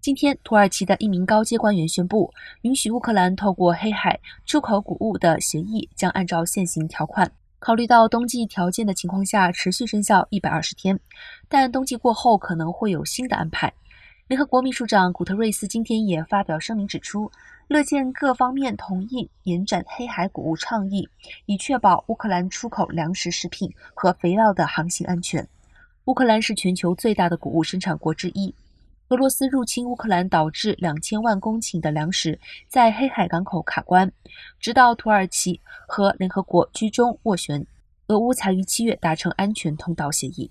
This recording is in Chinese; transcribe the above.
今天，土耳其的一名高阶官员宣布，允许乌克兰透过黑海出口谷物的协议将按照现行条款，考虑到冬季条件的情况下持续生效一百二十天，但冬季过后可能会有新的安排。联合国秘书长古特瑞斯今天也发表声明指出，乐见各方面同意延展黑海谷物倡议，以确保乌克兰出口粮食、食品和肥料的航行安全。乌克兰是全球最大的谷物生产国之一。俄罗斯入侵乌克兰，导致两千万公顷的粮食在黑海港口卡关，直到土耳其和联合国居中斡旋，俄乌才于七月达成安全通道协议。